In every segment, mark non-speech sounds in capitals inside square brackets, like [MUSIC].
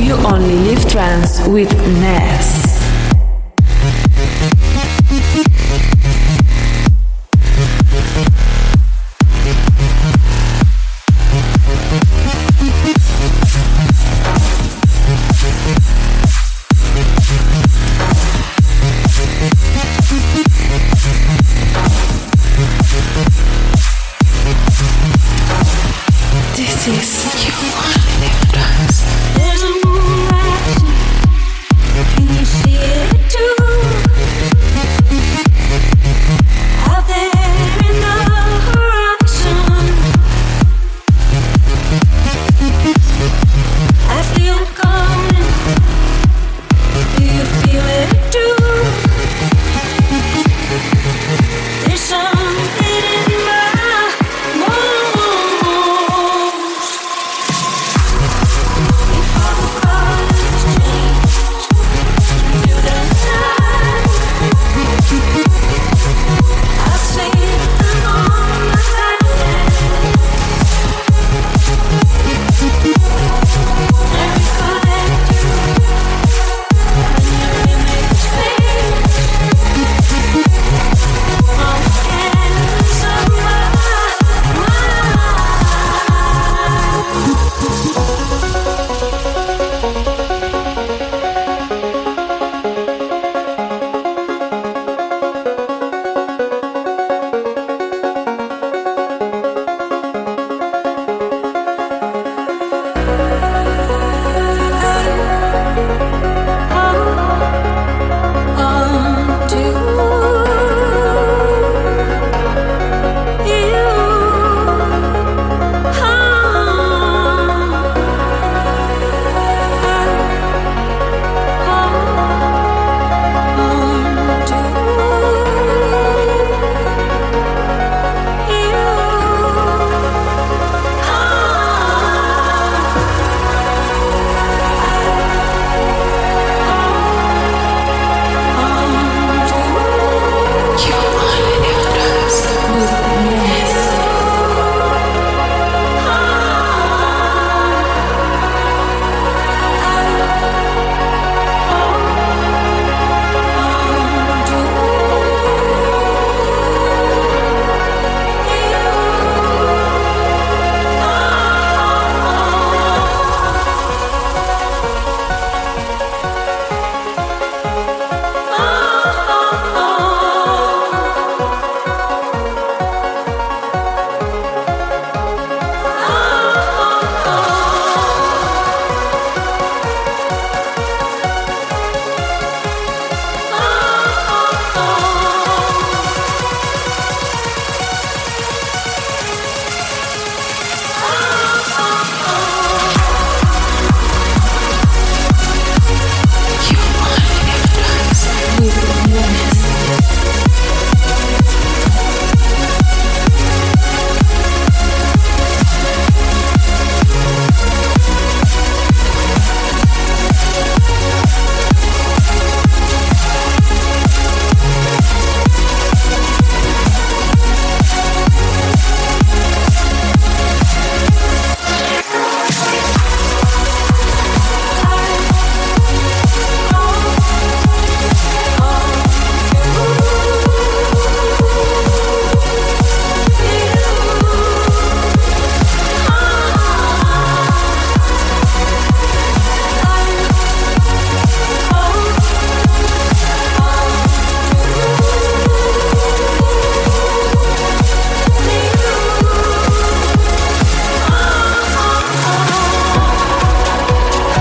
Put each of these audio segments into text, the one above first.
You Only Live Trance with Ness.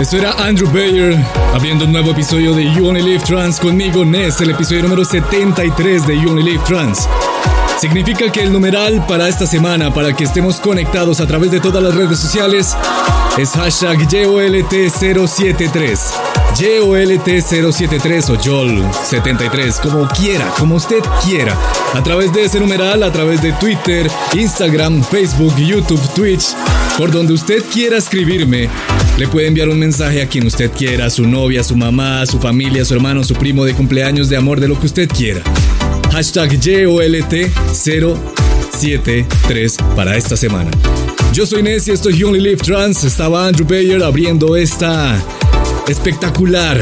Esto era Andrew Bayer abriendo un nuevo episodio de You Only Live Trans conmigo, Ness, el episodio número 73 de You Only Live Trans. Significa que el numeral para esta semana, para que estemos conectados a través de todas las redes sociales, es hashtag YOLT073. YOLT073 o YOL73, como quiera, como usted quiera. A través de ese numeral, a través de Twitter, Instagram, Facebook, YouTube, Twitch, por donde usted quiera escribirme. Le puede enviar un mensaje a quien usted quiera, a su novia, a su mamá, a su familia, a su hermano, su primo de cumpleaños, de amor, de lo que usted quiera. Hashtag YOLT073 para esta semana. Yo soy Nessie, esto es Only Live Trans. Estaba Andrew Bayer abriendo esta espectacular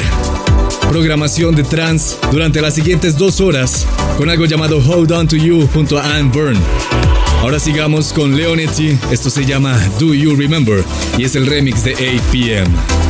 programación de trans durante las siguientes dos horas con algo llamado Hold On To You junto a Anne Byrne. Ahora sigamos con Leonetti, esto se llama Do You Remember y es el remix de 8pm.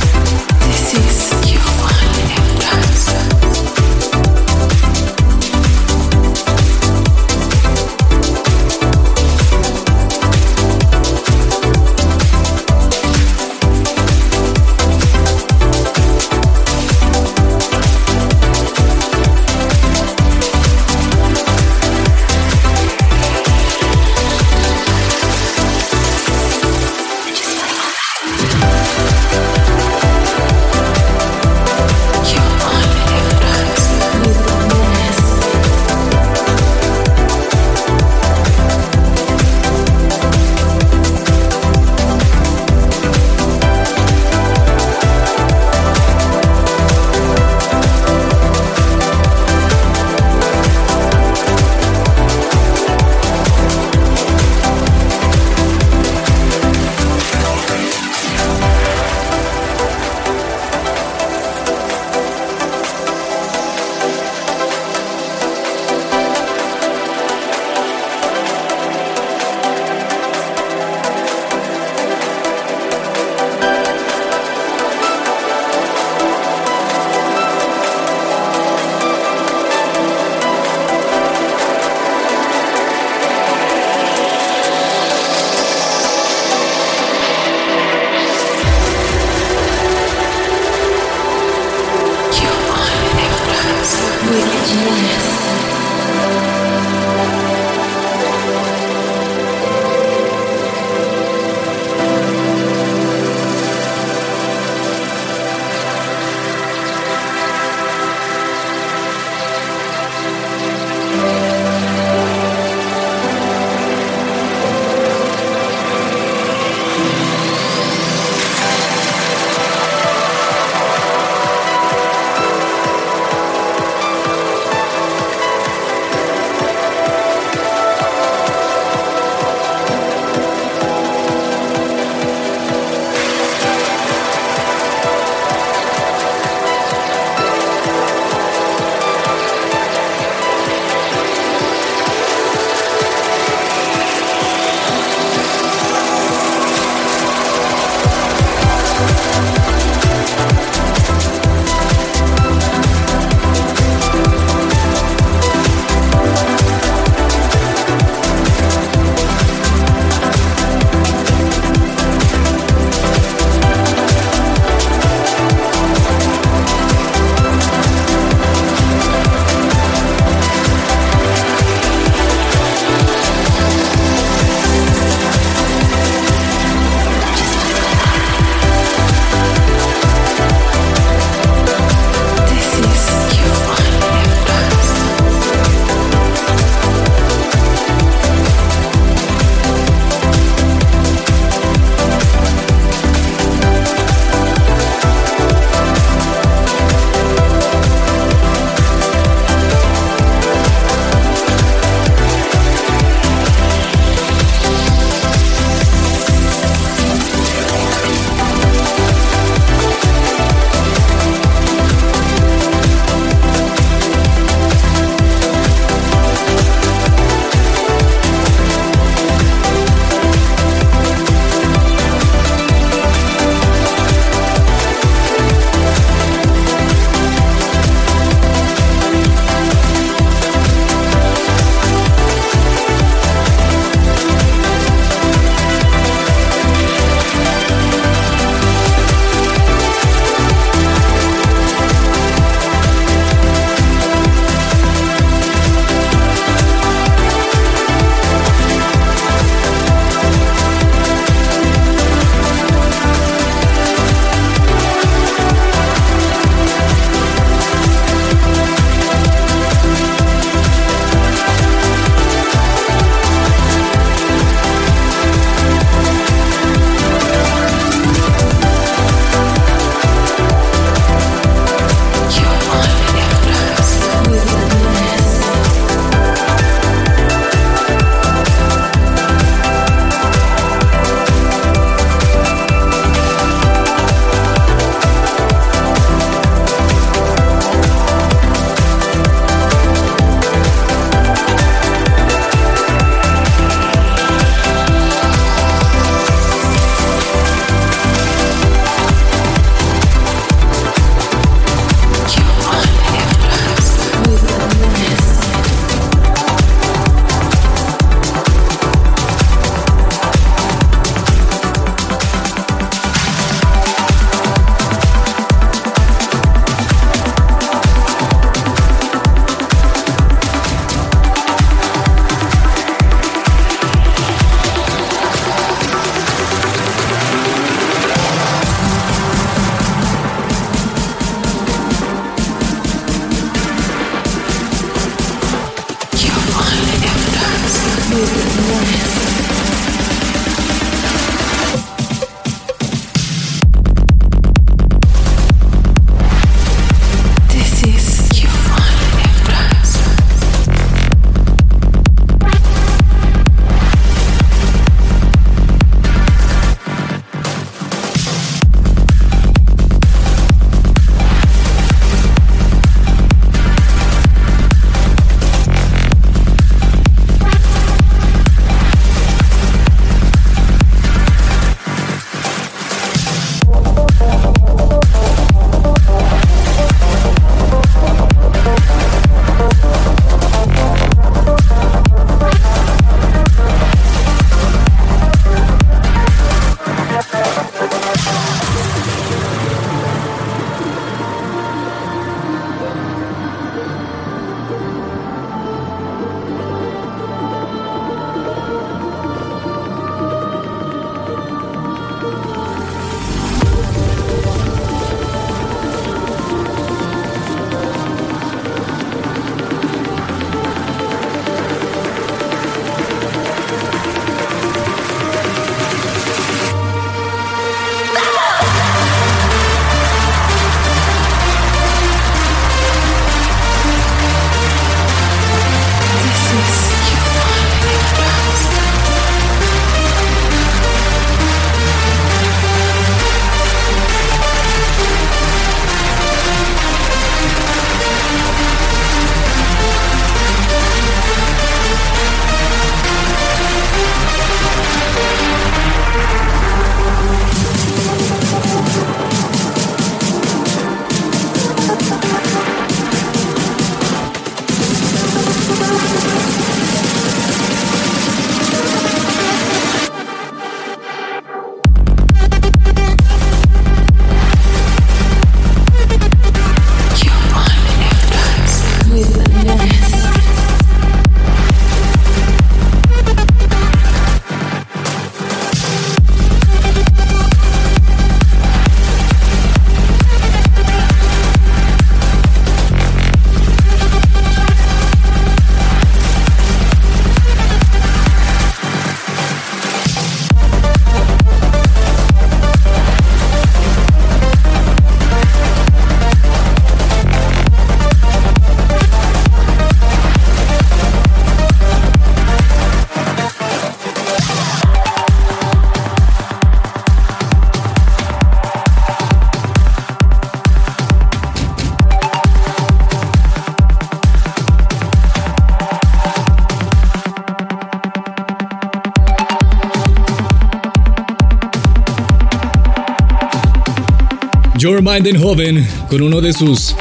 Uno de sus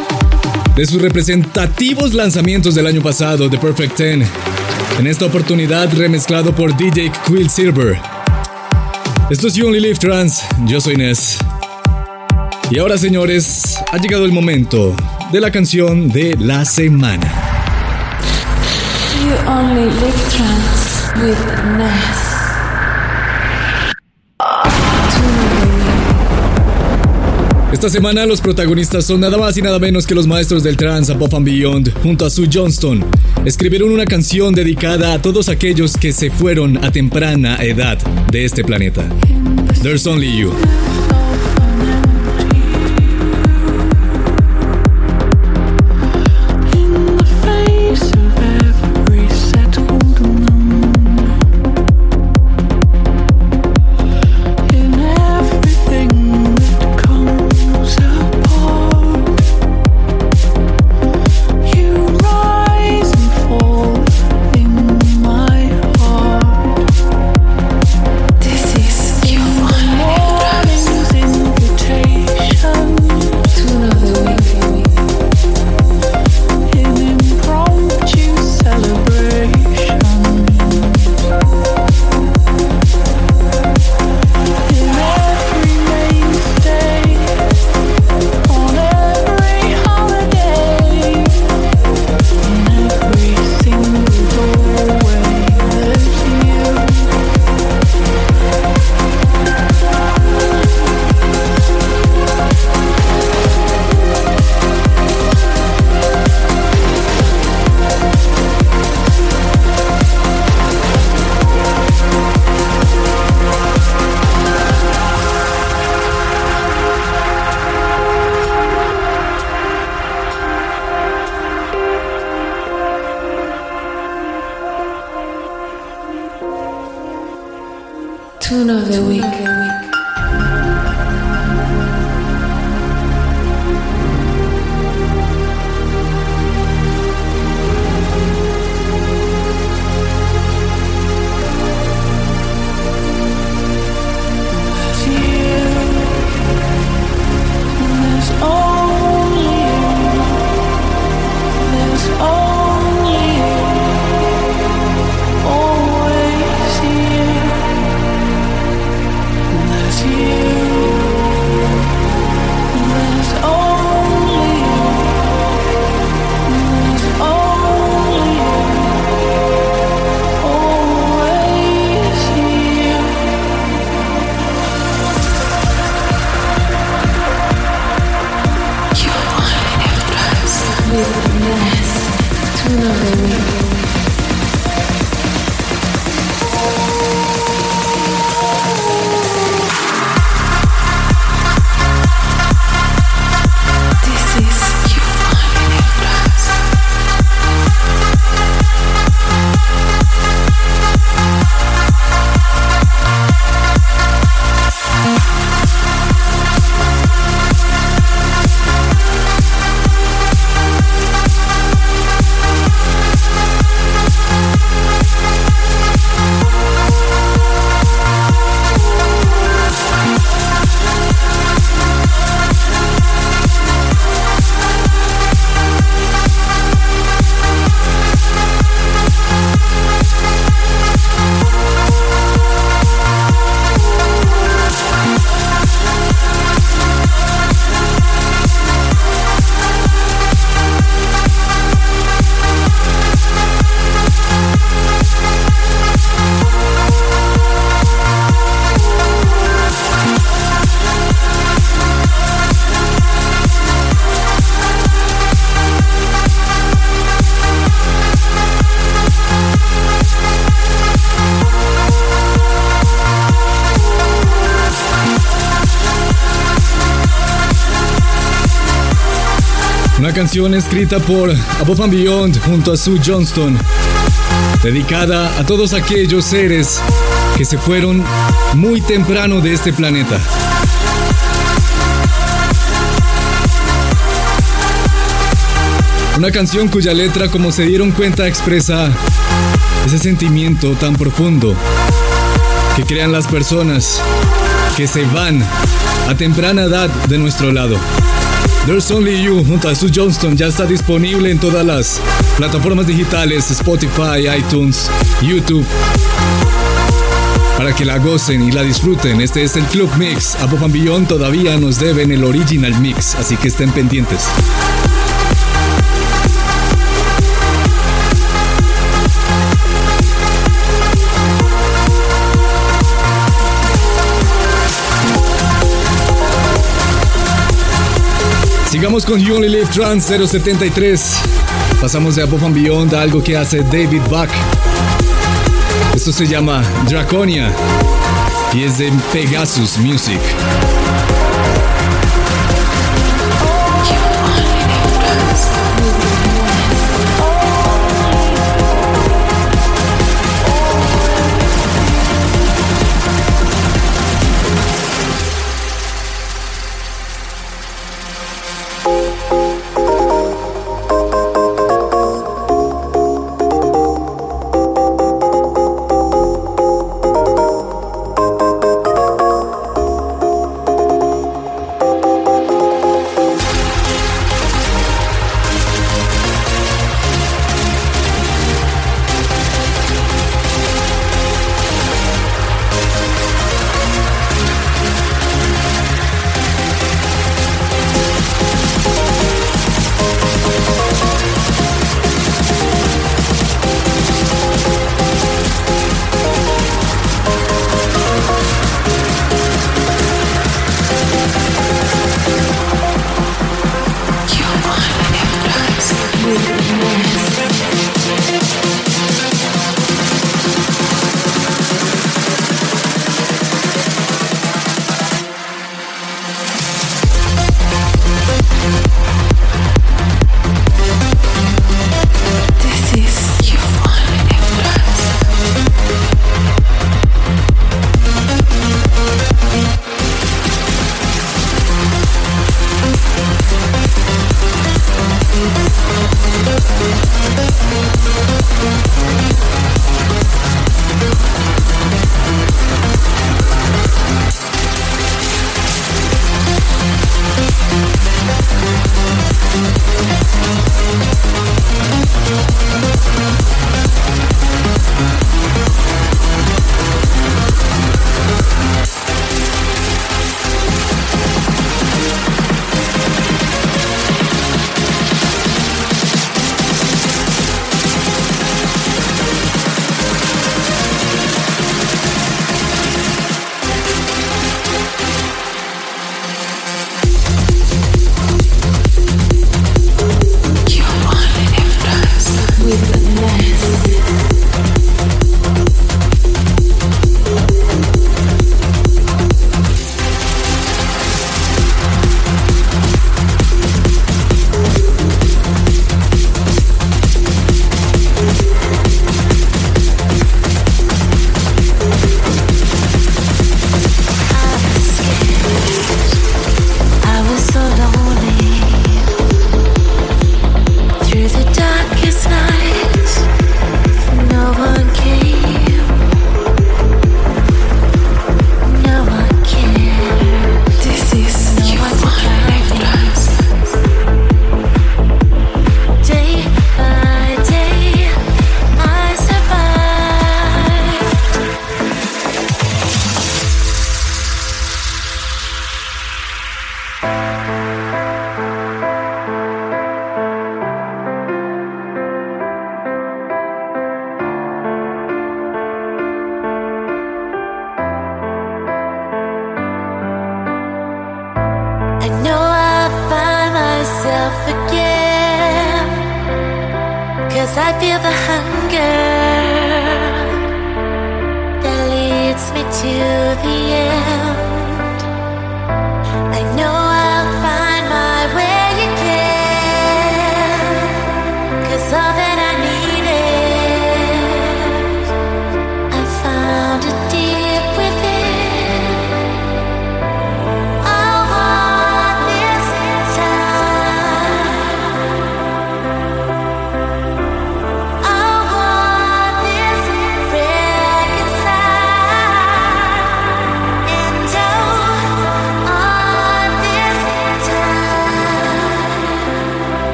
de sus representativos lanzamientos del año pasado, The Perfect Ten. En esta oportunidad remezclado por DJ Quill Silver. Esto es You Only Live Trans, yo soy Ness. Y ahora señores, ha llegado el momento de la canción de la semana. You only live trans with Ness. Esta semana los protagonistas son nada más y nada menos que los maestros del trance Above and Beyond junto a Sue Johnston. Escribieron una canción dedicada a todos aquellos que se fueron a temprana edad de este planeta. There's Only You. Canción escrita por Above and Beyond junto a Sue Johnston, dedicada a todos aquellos seres que se fueron muy temprano de este planeta. Una canción cuya letra, como se dieron cuenta, expresa ese sentimiento tan profundo que crean las personas que se van a temprana edad de nuestro lado. There's Only You junto a Sue Johnston ya está disponible en todas las plataformas digitales, Spotify, iTunes, YouTube, para que la gocen y la disfruten. Este es el Club Mix. A Pop Beyond todavía nos deben el original mix, así que estén pendientes. Sigamos con You Only Live Trans 073. Pasamos de Above and Beyond a algo que hace David Buck. Esto se llama Draconia y es de Pegasus Music.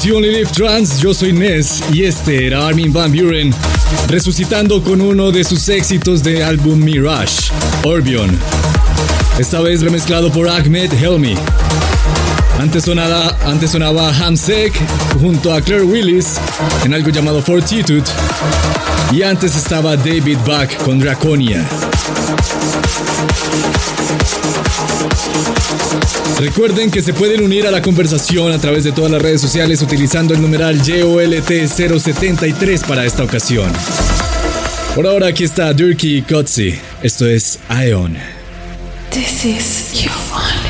You Only Live Trans, yo soy Ness y este era Armin Van Buren, resucitando con uno de sus éxitos de álbum Mirage, Orbion. Esta vez remezclado por Ahmed Helmi. Antes sonaba, antes sonaba Hamsek junto a Claire Willis en algo llamado Fortitude. Y antes estaba David Buck con Draconia. Recuerden que se pueden unir a la conversación a través de todas las redes sociales utilizando el numeral JOLT073 para esta ocasión. Por ahora aquí está Durkee Kotzi. Esto es Ion. This is you only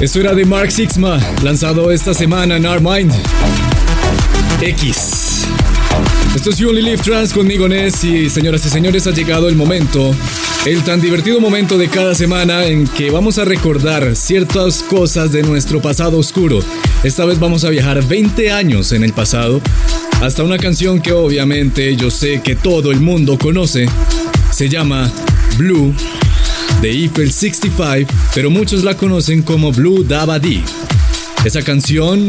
Esto era de Mark Sixma, lanzado esta semana en Our Mind. X. Esto es You Only Live Trans conmigo, Ness, y señoras y señores, ha llegado el momento, el tan divertido momento de cada semana en que vamos a recordar ciertas cosas de nuestro pasado oscuro. Esta vez vamos a viajar 20 años en el pasado, hasta una canción que obviamente yo sé que todo el mundo conoce. Se llama Blue de Eiffel 65, pero muchos la conocen como Blue Dabadi. Esa canción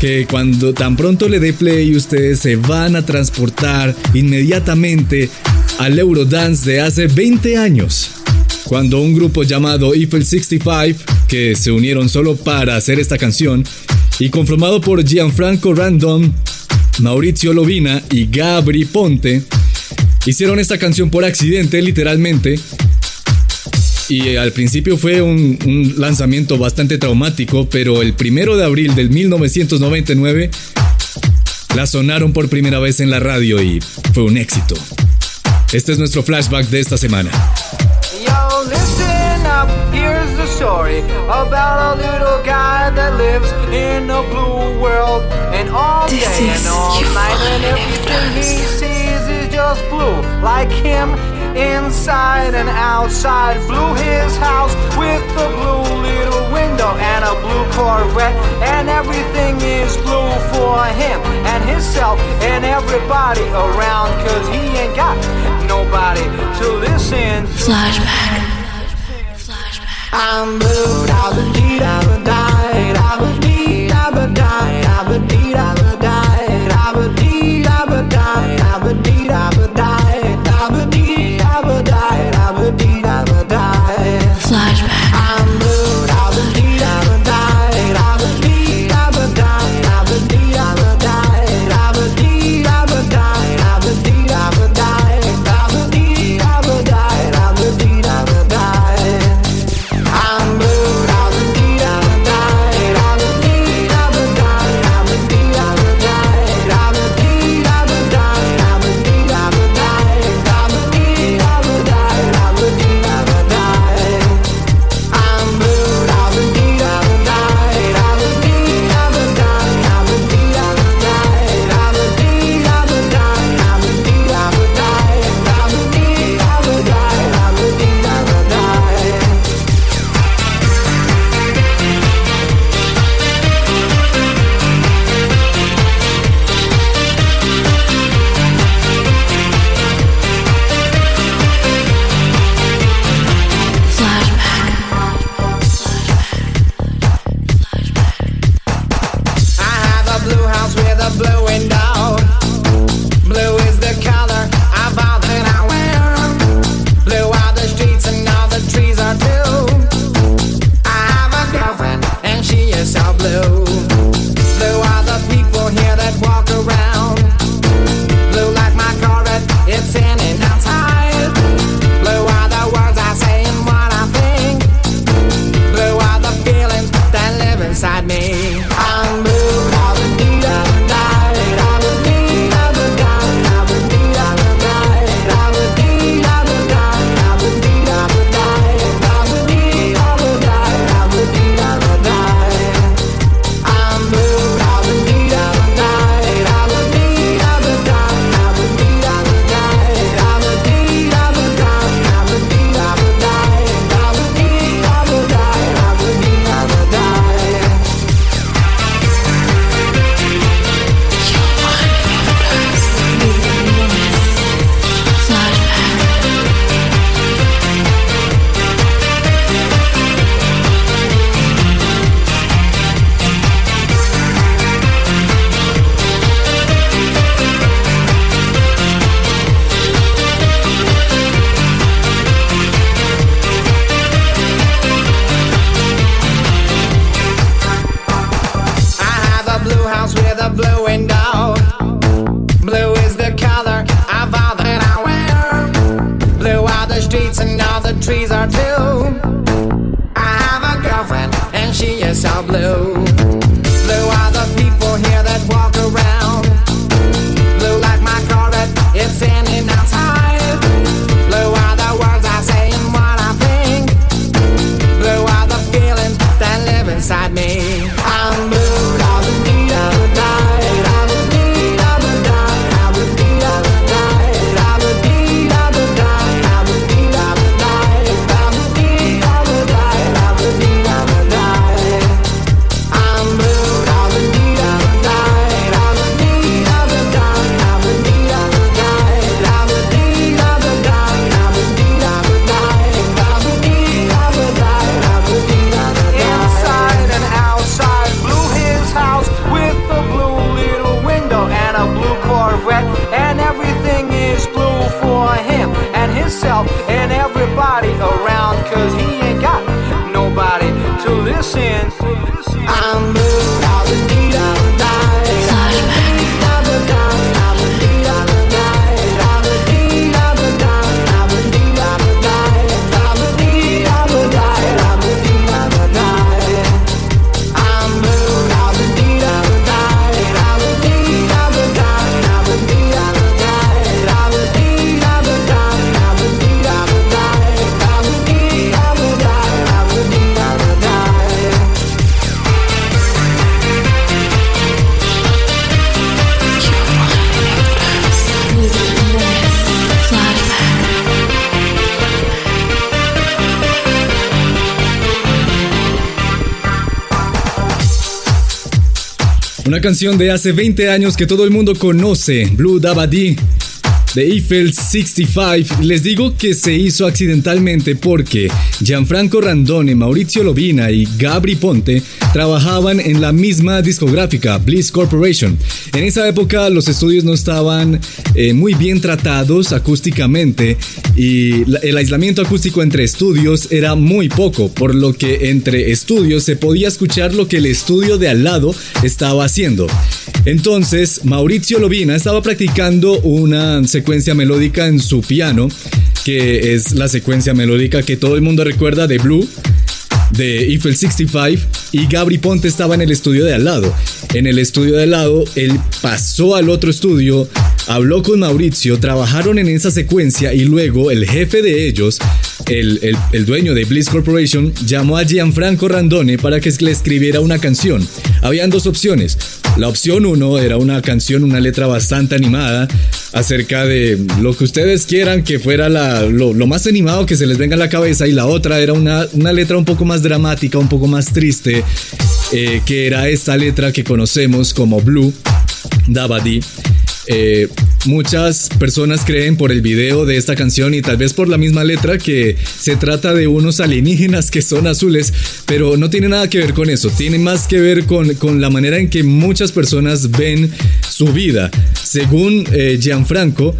que cuando tan pronto le dé play ustedes se van a transportar inmediatamente al Eurodance de hace 20 años. Cuando un grupo llamado Eiffel 65, que se unieron solo para hacer esta canción, y conformado por Gianfranco Random, Maurizio Lovina y Gabri Ponte, hicieron esta canción por accidente, literalmente, y al principio fue un, lanzamiento bastante traumático, pero el primero de abril del 1999 la sonaron por primera vez en la radio y fue un éxito. Este es nuestro flashback de esta semana. Yo, listen up, here's the story about a little guy that lives in a blue world. And all day and all night, and everything he sees is just blue, like him inside and outside. Blew his house with a blue little window and a blue Corvette. And everything is blue for him and himself and everybody around. Cause he ain't got nobody to listen. Flashback. Flashback. I'm blue, da ba dee da ba die, da ba dee da ba die, da ba dee da ba die, da ba dee canción de hace 20 años que todo el mundo conoce, Blue Dabadi de Eiffel 65. Les digo que se hizo accidentalmente porque Gianfranco Randone, Mauricio Lobina y Gabri Ponte trabajaban en la misma discográfica, Bliss Corporation. En esa época los estudios no estaban eh, muy bien tratados acústicamente y el aislamiento acústico entre estudios era muy poco, por lo que entre estudios se podía escuchar lo que el estudio de al lado estaba haciendo. Entonces, Mauricio Lobina estaba practicando una secuencia melódica en su piano, que es la secuencia melódica que todo el mundo recuerda de Blue, de Eiffel 65 y Gabri Ponte estaba en el estudio de al lado. En el estudio de al lado, él pasó al otro estudio, habló con Mauricio, trabajaron en esa secuencia y luego el jefe de ellos, el, el- dueño de Bliss Corporation, llamó a Gianfranco Randone para que le escribiera una canción. Habían dos opciones. La opción uno era una canción, una letra bastante animada acerca de lo que ustedes quieran que fuera la- lo, lo más animado que se les venga a la cabeza y la otra era una, una letra un poco más dramática, un poco más triste, eh, que era esta letra que conocemos como Blue, Dabadi. Eh, muchas personas creen por el video de esta canción y tal vez por la misma letra que se trata de unos alienígenas que son azules, pero no tiene nada que ver con eso, tiene más que ver con, con la manera en que muchas personas ven su vida. Según eh, Gianfranco,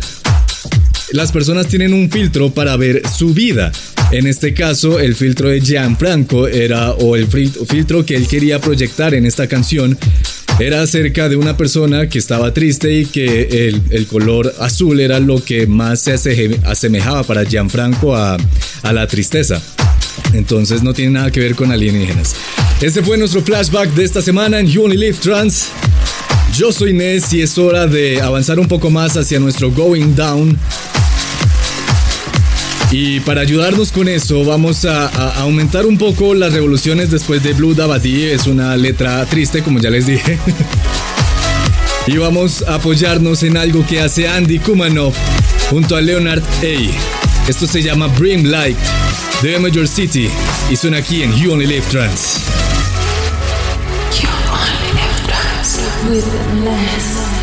las personas tienen un filtro para ver su vida. En este caso, el filtro de Gianfranco era, o el fil- filtro que él quería proyectar en esta canción, era acerca de una persona que estaba triste y que el, color azul era lo que más se asemejaba para Gianfranco a, a la tristeza. Entonces no tiene nada que ver con alienígenas. Este fue nuestro flashback de esta semana en You Only Live Trans. Yo soy Ness y es hora de avanzar un poco más hacia nuestro Going Down. Y para ayudarnos con eso, vamos a, aumentar un poco las revoluciones después de Blue Dabadi. Es una letra triste, como ya les dije. [LAUGHS] y vamos a apoyarnos en algo que hace Andy Kumanov junto a Leonard A. Esto se llama Brim Light de Major City y suena aquí en You Only Live Trans. with less.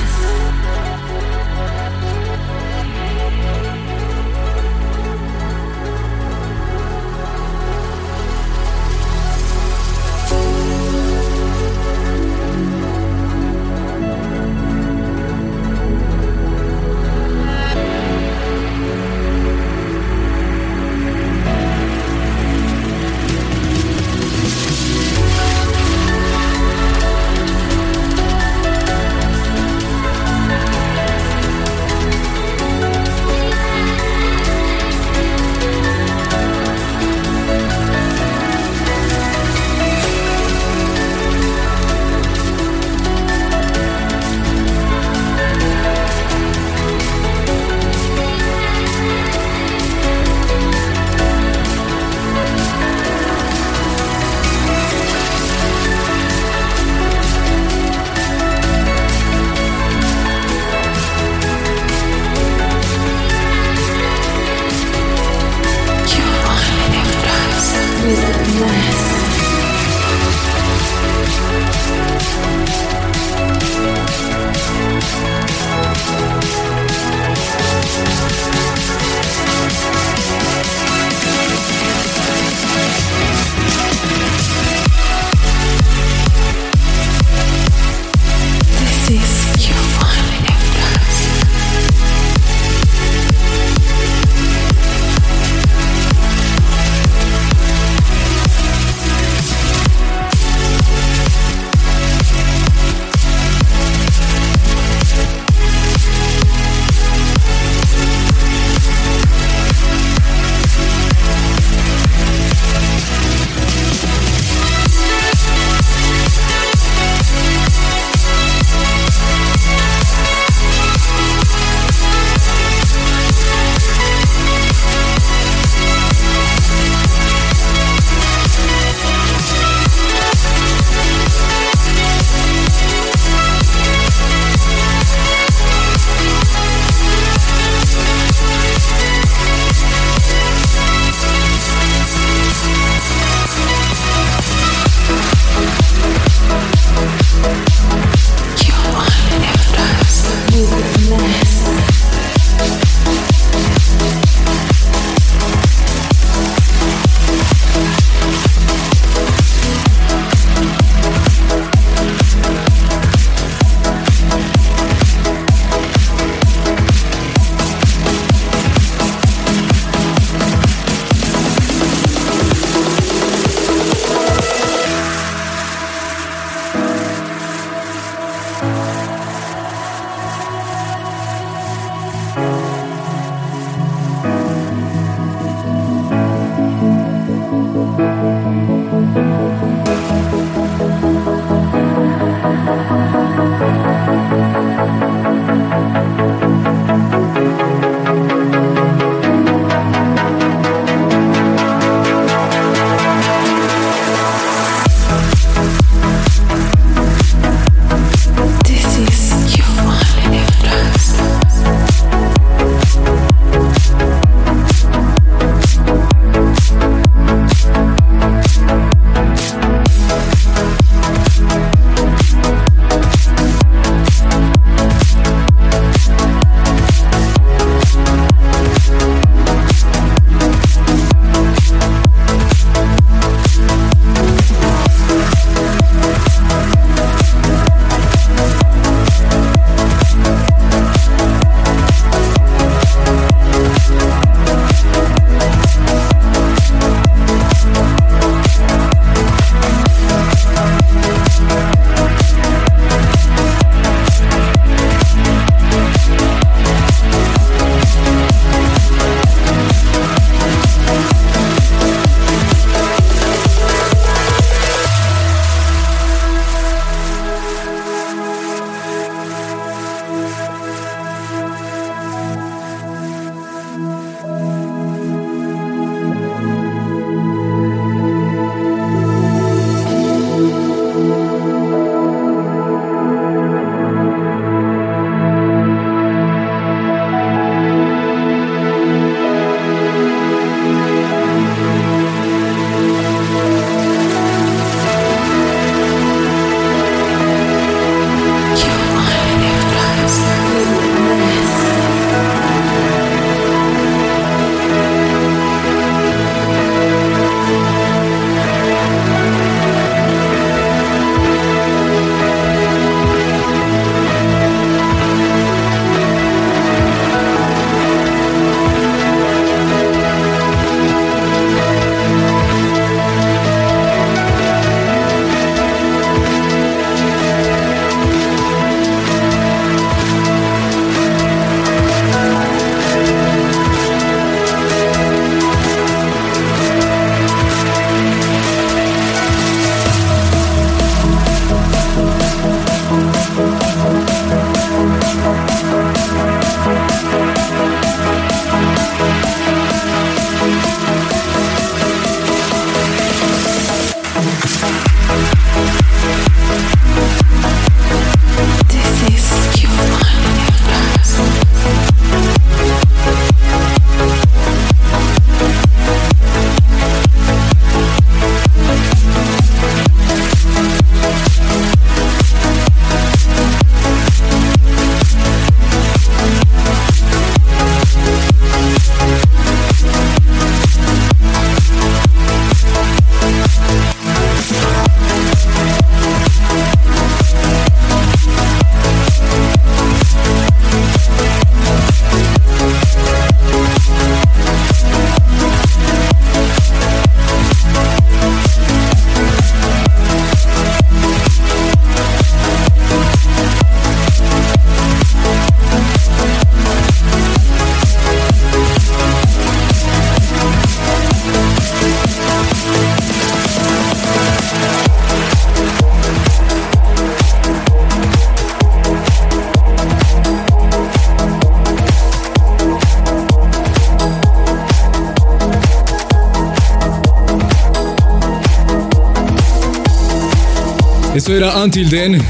Era Until Then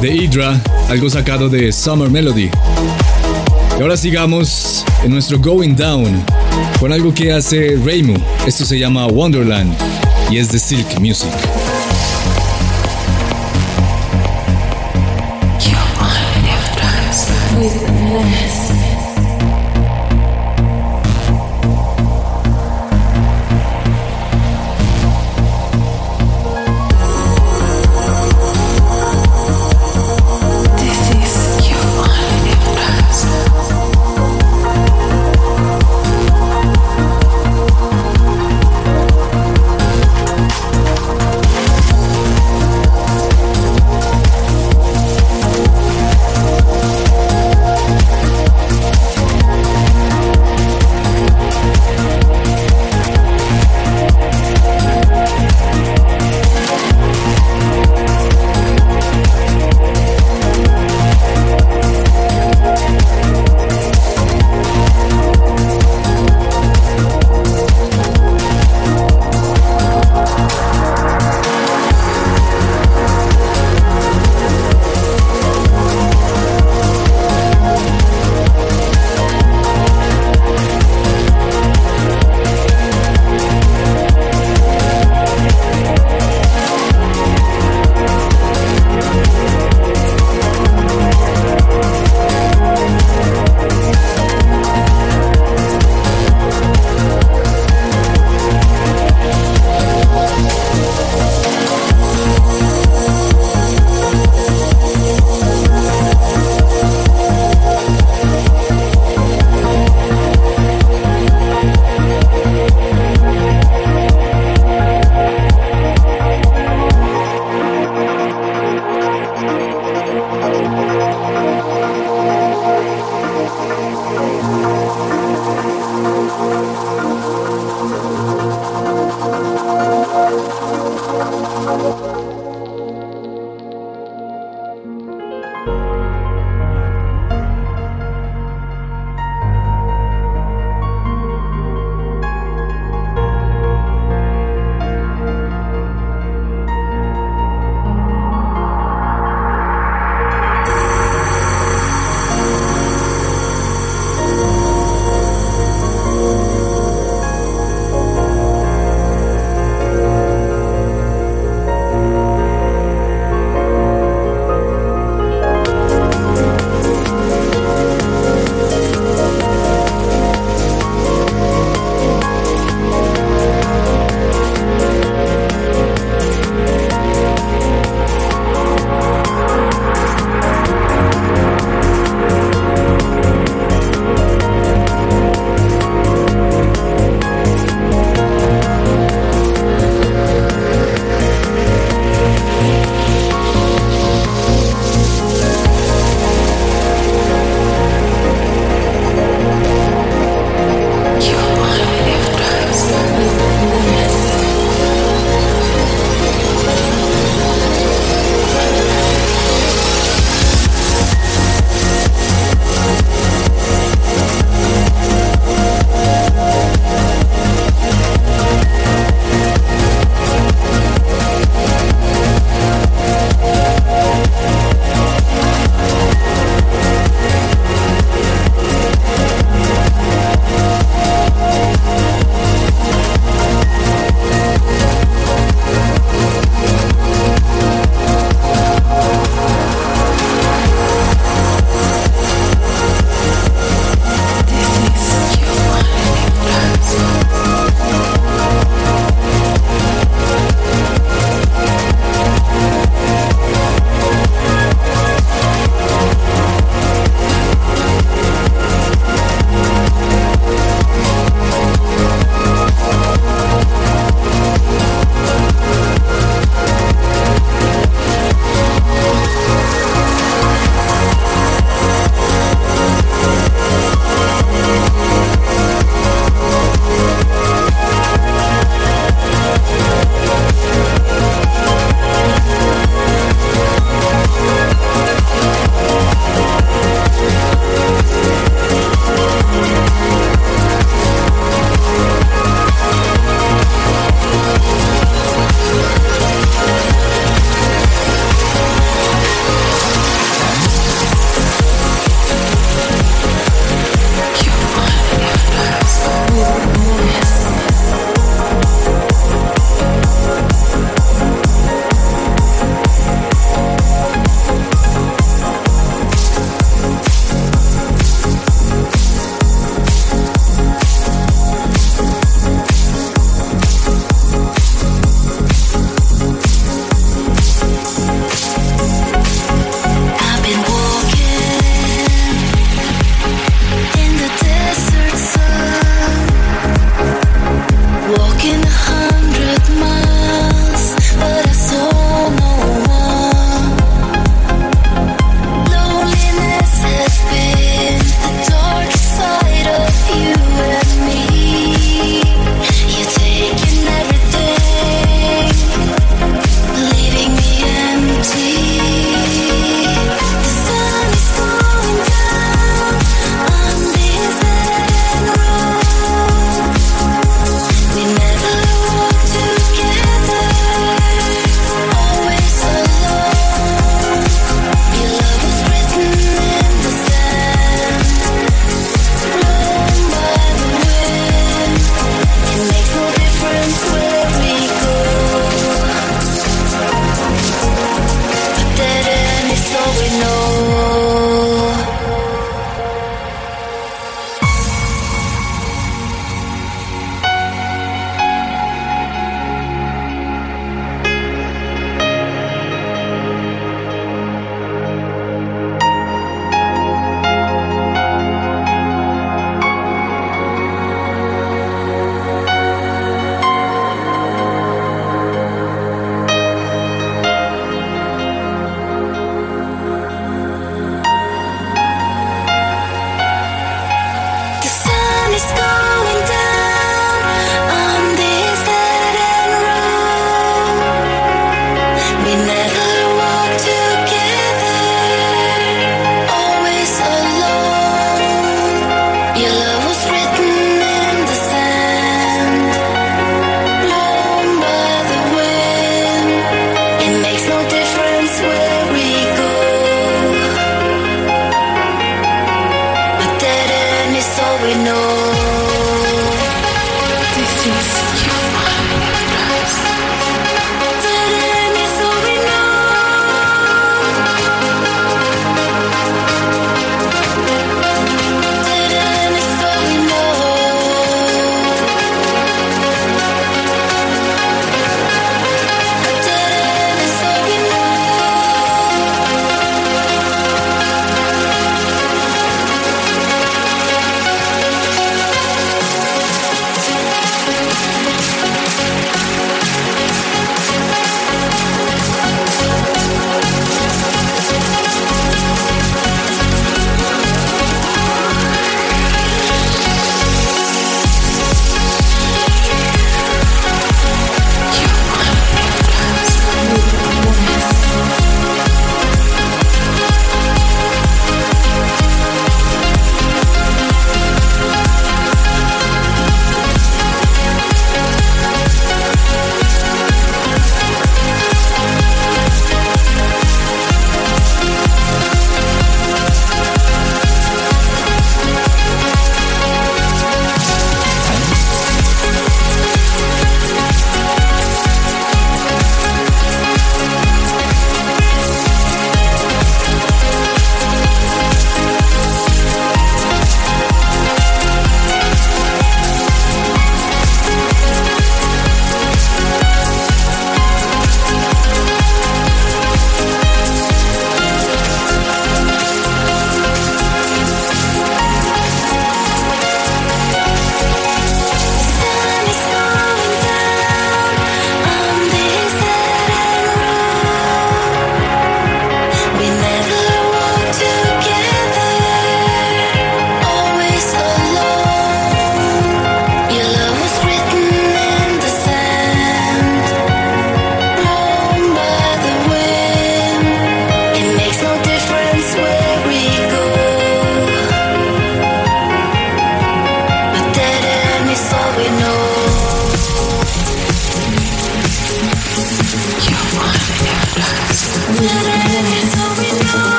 de Idra, algo sacado de Summer Melody. Y ahora sigamos en nuestro Going Down con algo que hace Reimu. Esto se llama Wonderland y es de Silk Music.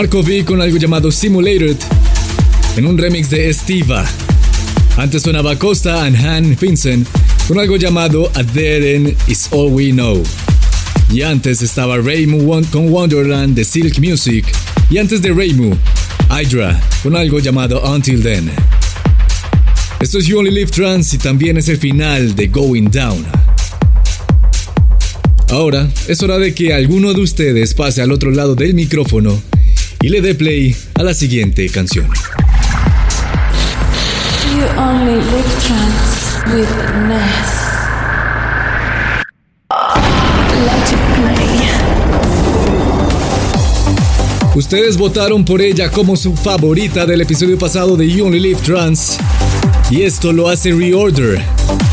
Marco V con algo llamado Simulated en un remix de Estiva. Antes sonaba Costa and Han Vincent con algo llamado A End Is All We Know. Y antes estaba Raymu con Wonderland de Silk Music. Y antes de Raymu, Hydra con algo llamado Until Then. Esto es You Only Live Trans y también es el final de Going Down. Ahora es hora de que alguno de ustedes pase al otro lado del micrófono y le dé play a la siguiente canción. You only live trance with Ness. Let it play. Ustedes votaron por ella como su favorita del episodio pasado de You Only Live Trans. Y esto lo hace Reorder.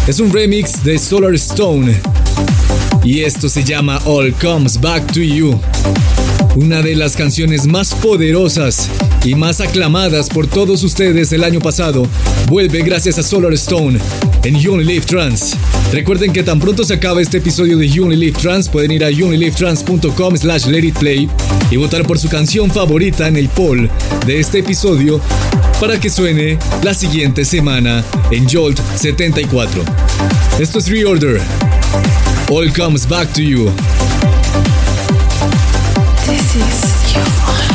Es un remix de Solar Stone. Y esto se llama All Comes Back to You. Una de las canciones más poderosas y más aclamadas por todos ustedes el año pasado vuelve gracias a Solar Stone en Live Trans. Recuerden que tan pronto se acabe este episodio de Live Trans, pueden ir a younlylivetrans.com slash play y votar por su canción favorita en el poll de este episodio para que suene la siguiente semana en Jolt 74. Esto es Reorder. All comes back to you. This is you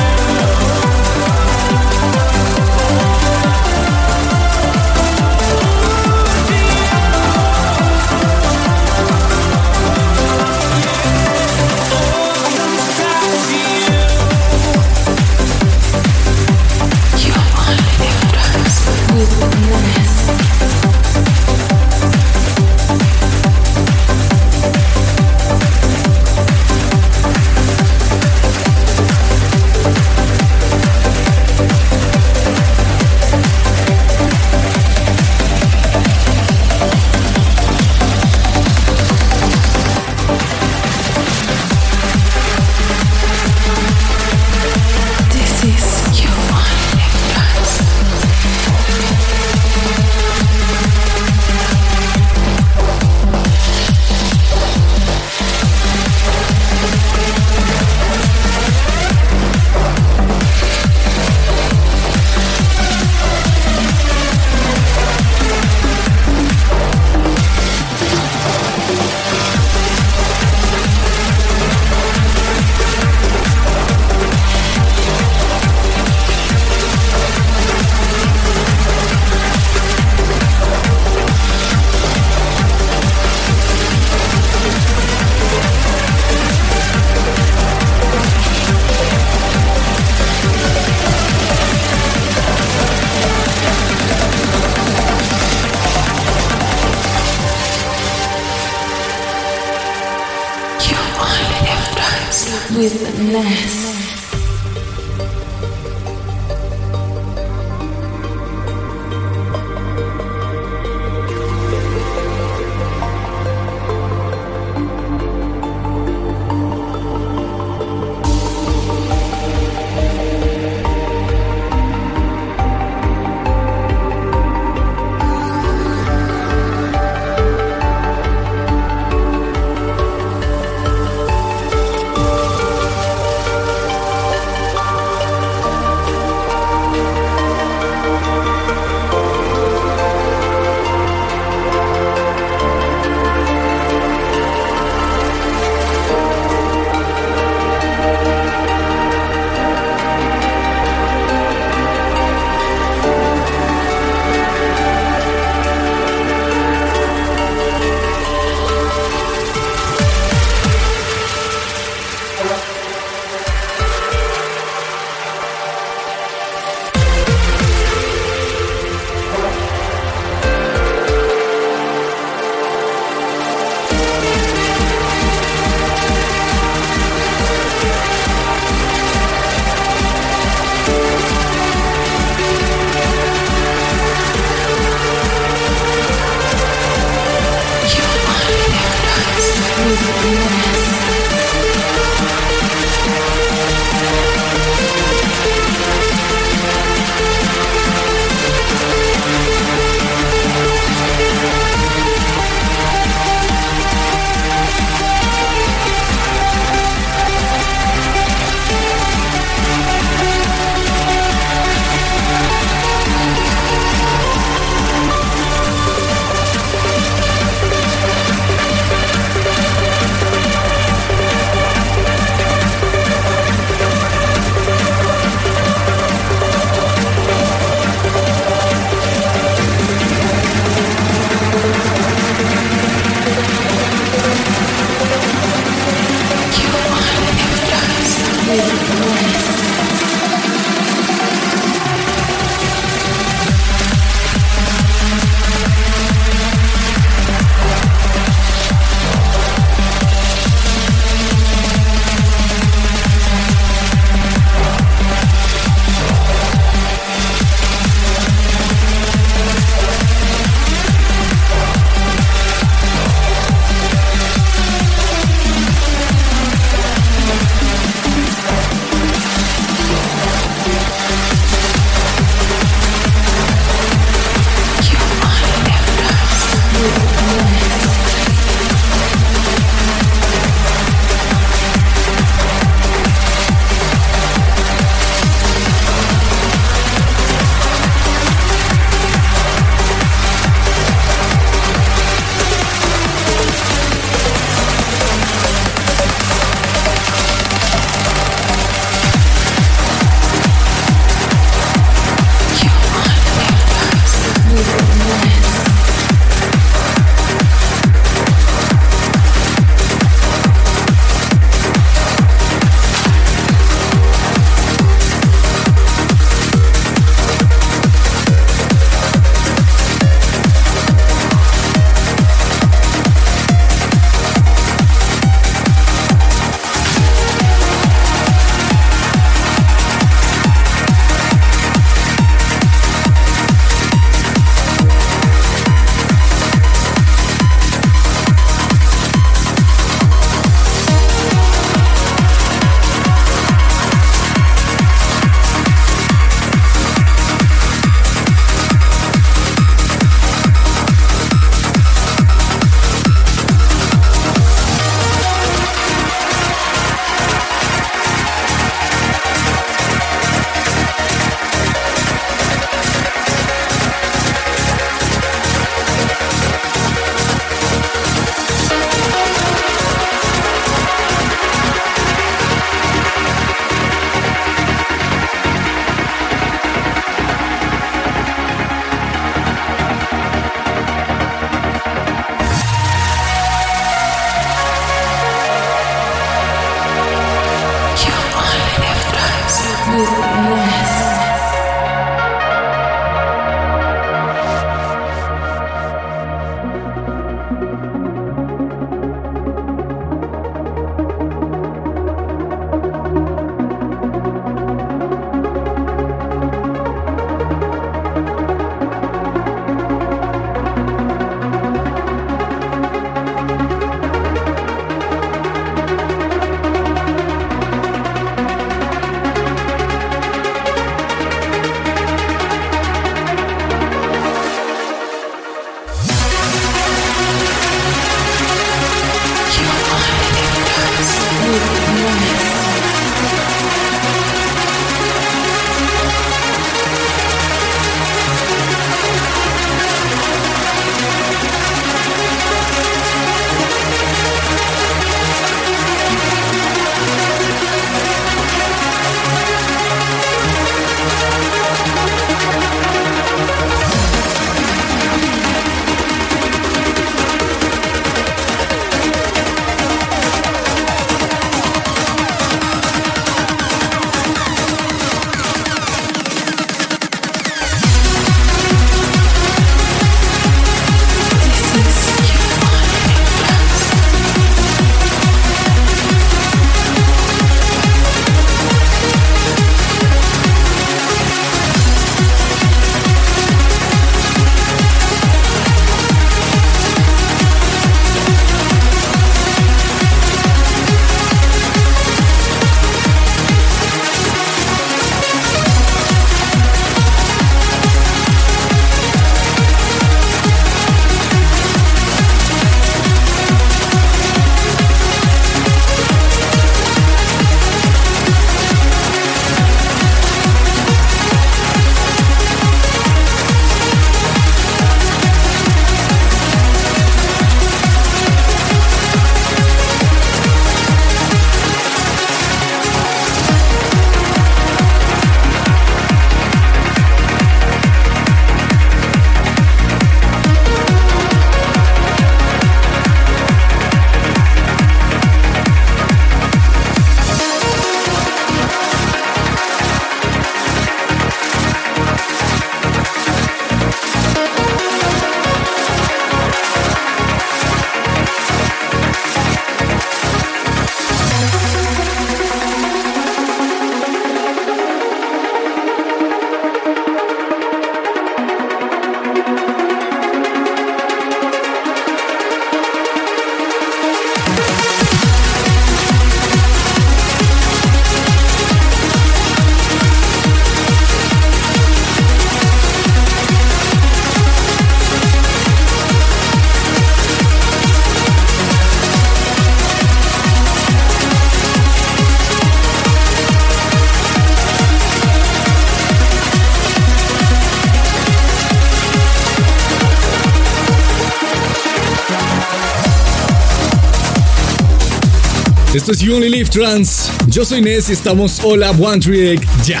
You Only Live Trans. Yo soy Ness y estamos Hola One Tree ya.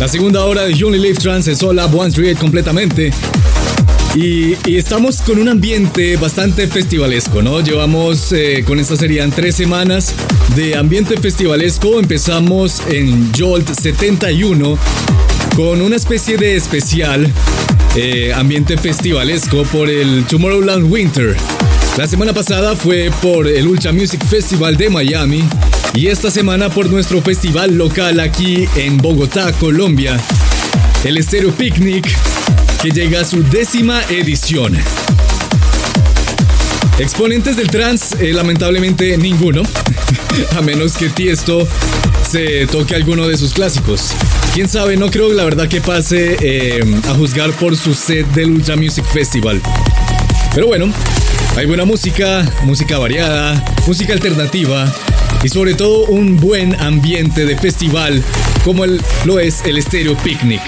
La segunda hora de You Only Live Trans es Hola One Tree completamente. Y, y, estamos con un ambiente bastante festivalesco, ¿no? Llevamos eh, con esta serie tres semanas de ambiente festivalesco. Empezamos en Jolt 71 con una especie de especial eh, ambiente festivalesco por el Tomorrowland Winter. La semana pasada fue por el Ultra Music Festival de Miami y esta semana por nuestro festival local aquí en Bogotá, Colombia, el Stereo Picnic, que llega a su décima edición. Exponentes del trans, eh, lamentablemente ninguno, [LAUGHS] a menos que Tiesto se toque alguno de sus clásicos. Quién sabe, no creo la verdad que pase eh, a juzgar por su set del Ultra Music Festival. Pero bueno, hay buena música, música variada, música alternativa y sobre todo un buen ambiente de festival como lo es el Stereo Picnic.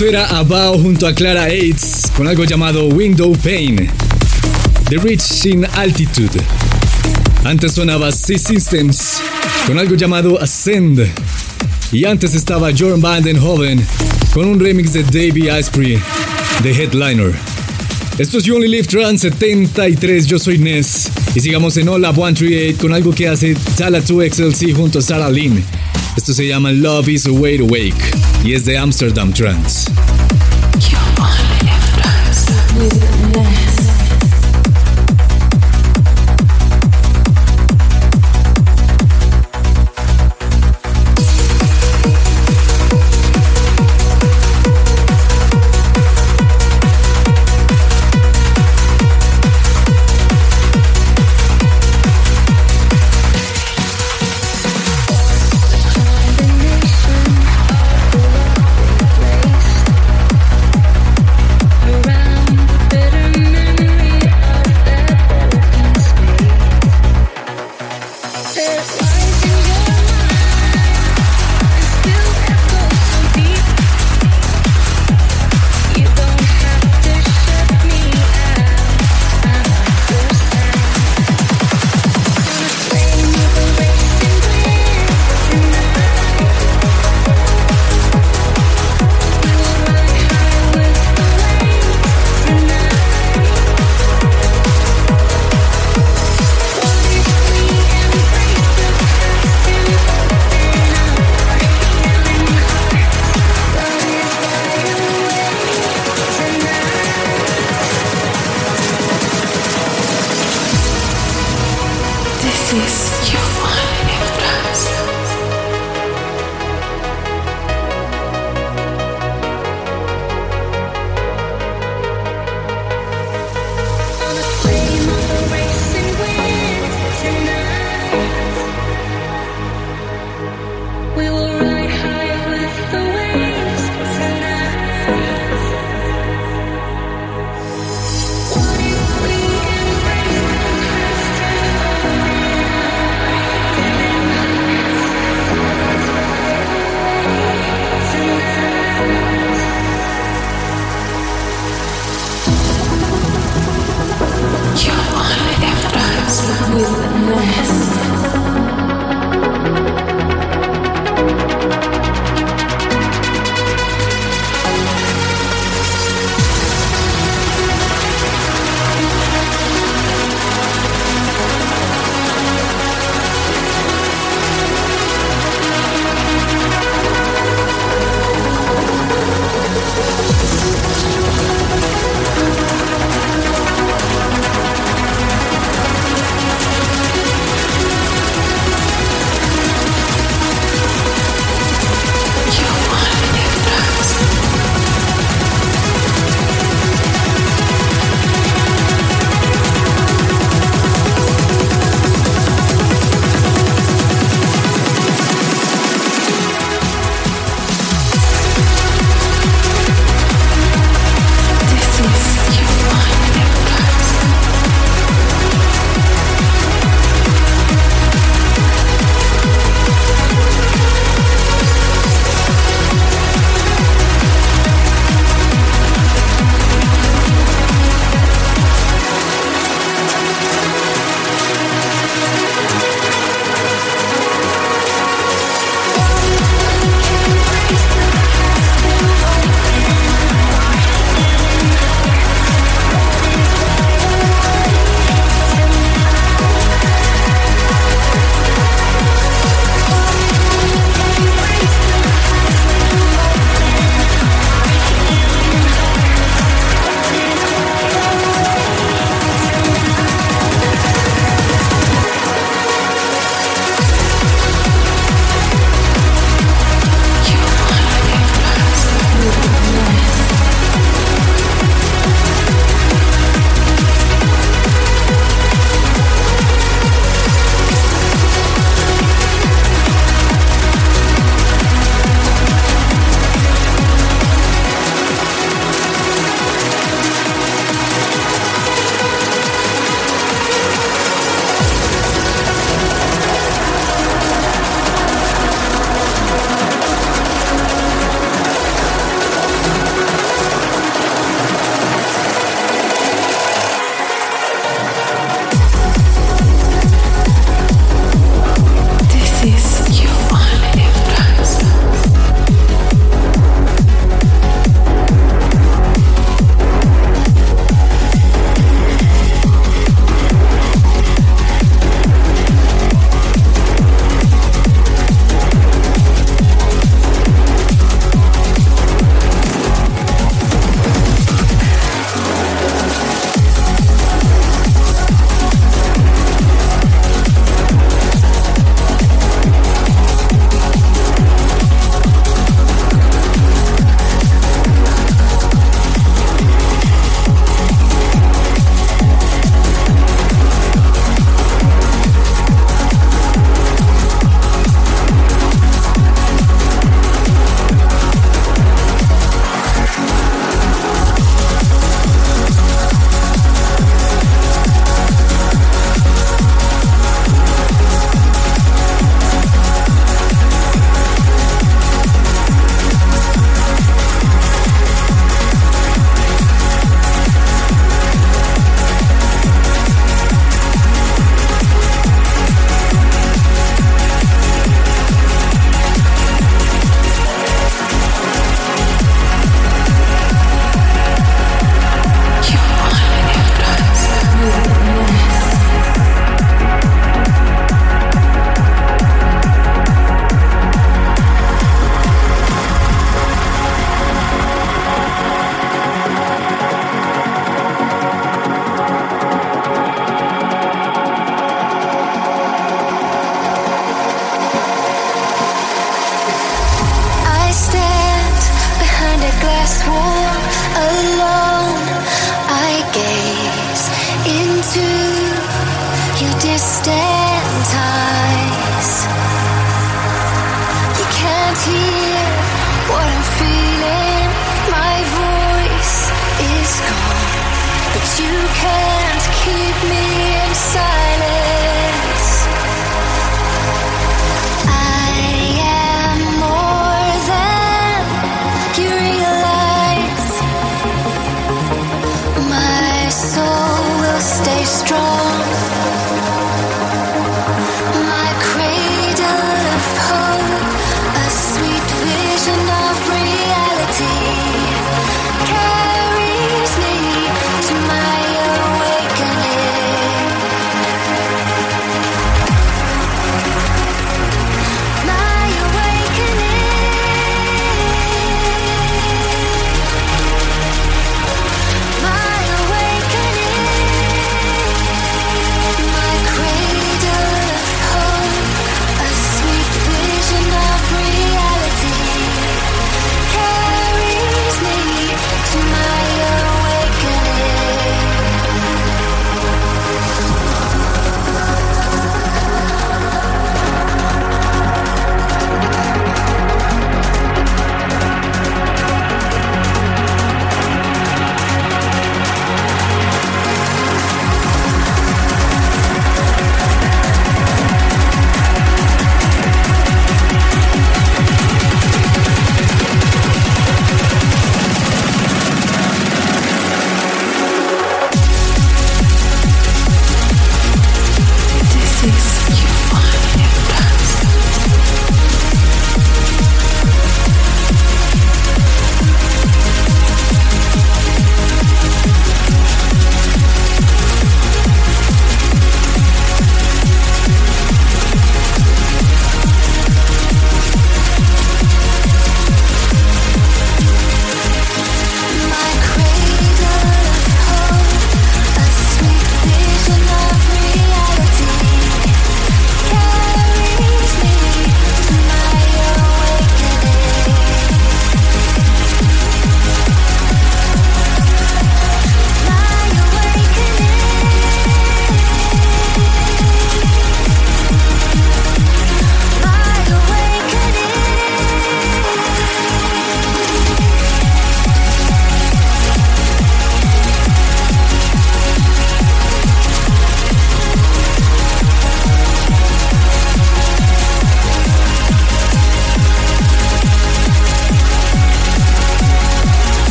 Era Abao junto a Clara Aids con algo llamado Window Pane. The Rich in Altitude. Antes sonaba C Systems con algo llamado Ascend. Y antes estaba Jorn Vandenhoven con un remix de Davey Asprey, The Headliner. Esto es You Only Live Trans 73, yo soy Ness. Y sigamos en Hola 138 con algo que hace Tala 2 XLC junto a Sarah Lynn. Esto se llama Love is a Way to Wake. Y es de Amsterdam Trance.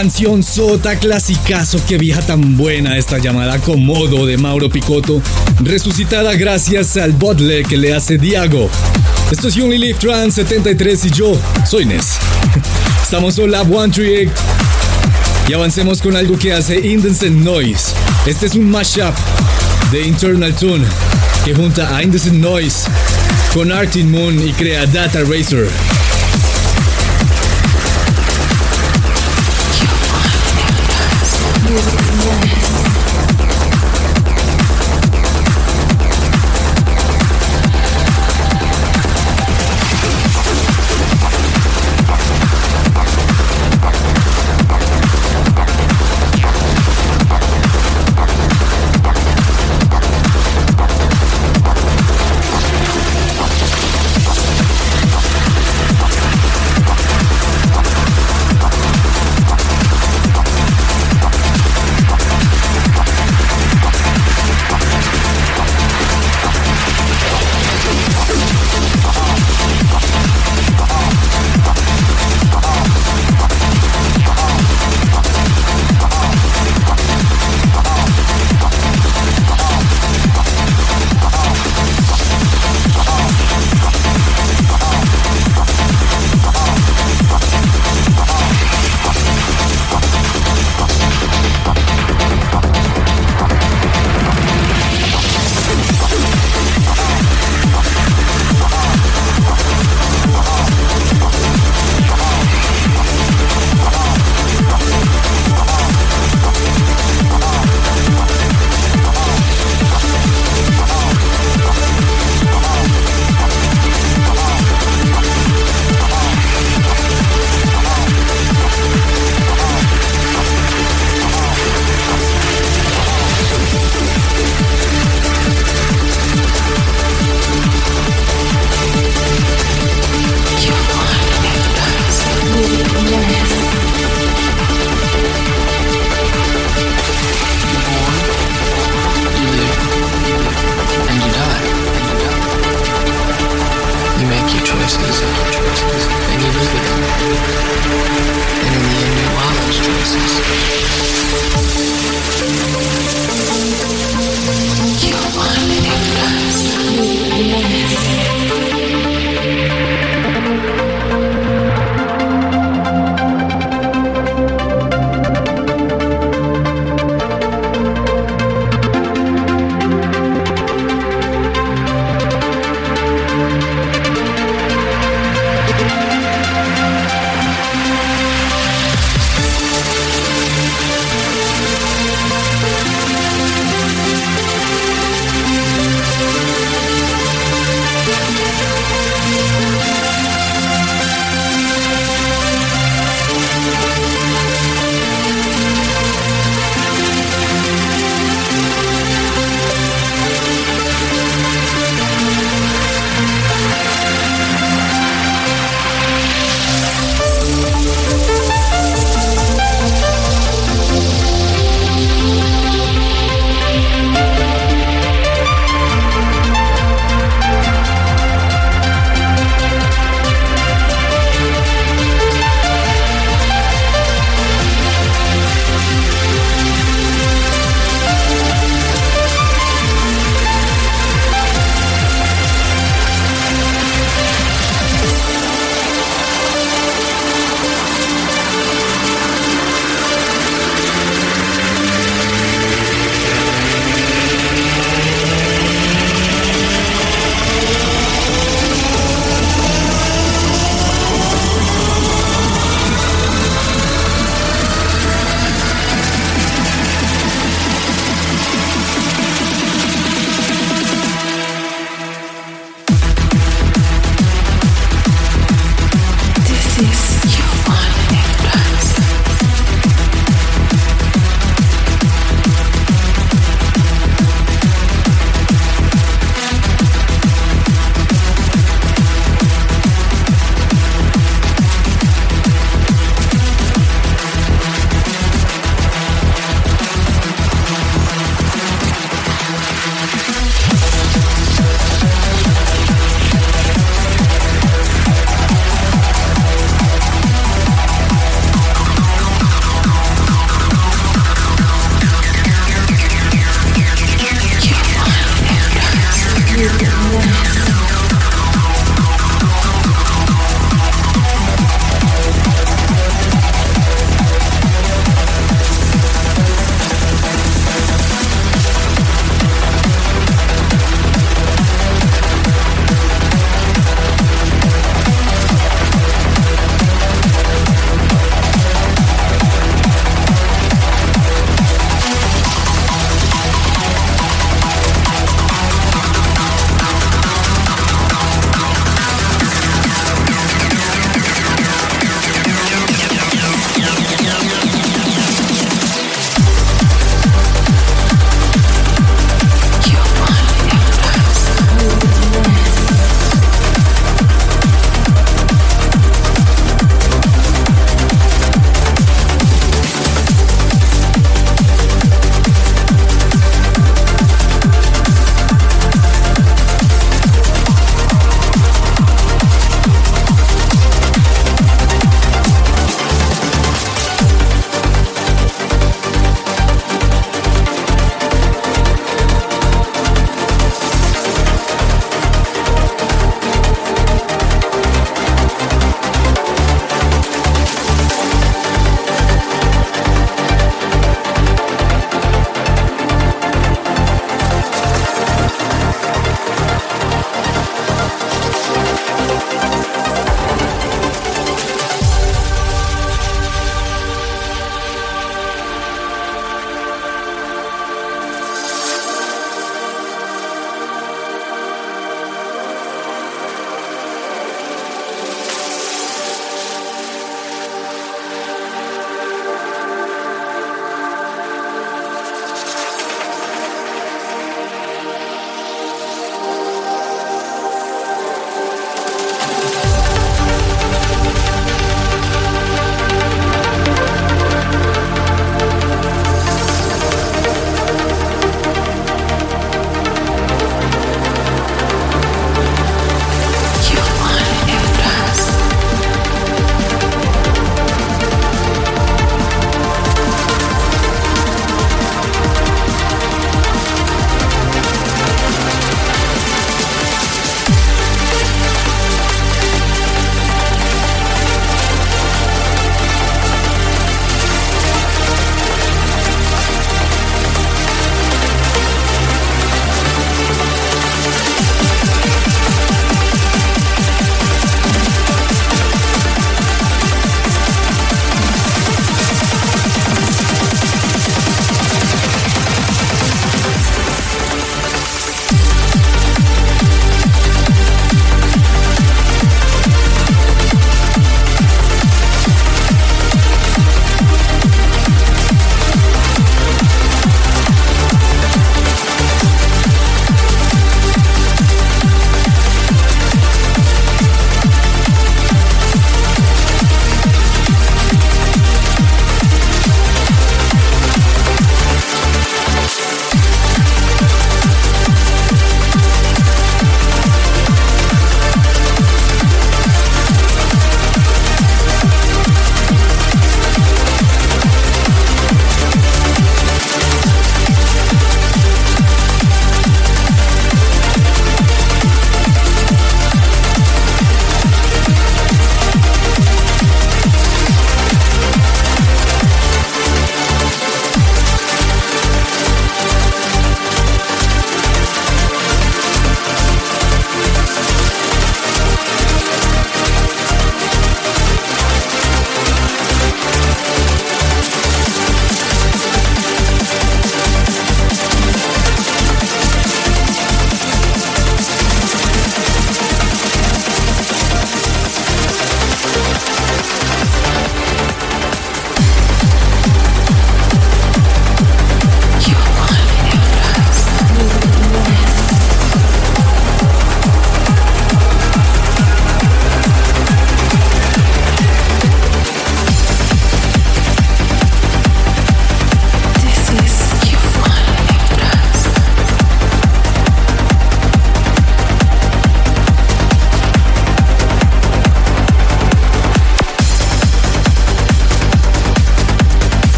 Canción sota clasicazo que vieja tan buena esta llamada Comodo de Mauro Picotto, resucitada gracias al botle que le hace Diago. Esto es Only Live Trans 73 y yo soy Nes. [LAUGHS] Estamos en Lab 138 y avancemos con algo que hace Indecent Noise. Este es un mashup de Internal Tune que junta a Indecent Noise con Artin Moon y crea Data Racer.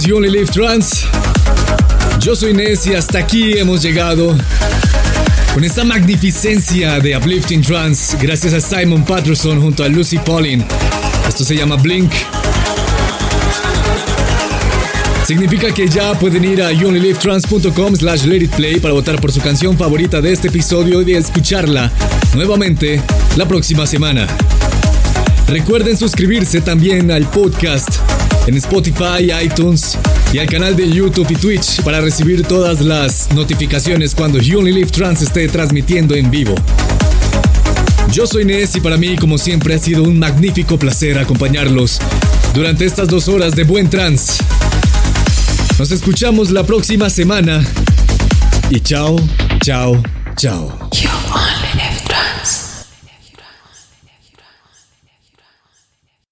Es You Only Live Trans. Yo soy Ness y hasta aquí hemos llegado con esta magnificencia de Uplifting Trance gracias a Simon Patterson junto a Lucy Pauling. Esto se llama Blink. Significa que ya pueden ir a youonlylivetrans.com slash let it play para votar por su canción favorita de este episodio y escucharla nuevamente la próxima semana. Recuerden suscribirse también al podcast en Spotify, iTunes y al canal de YouTube y Twitch para recibir todas las notificaciones cuando Only Live Trans esté transmitiendo en vivo. Yo soy Ness y para mí, como siempre, ha sido un magnífico placer acompañarlos durante estas dos horas de buen trans. Nos escuchamos la próxima semana y chao, chao, chao.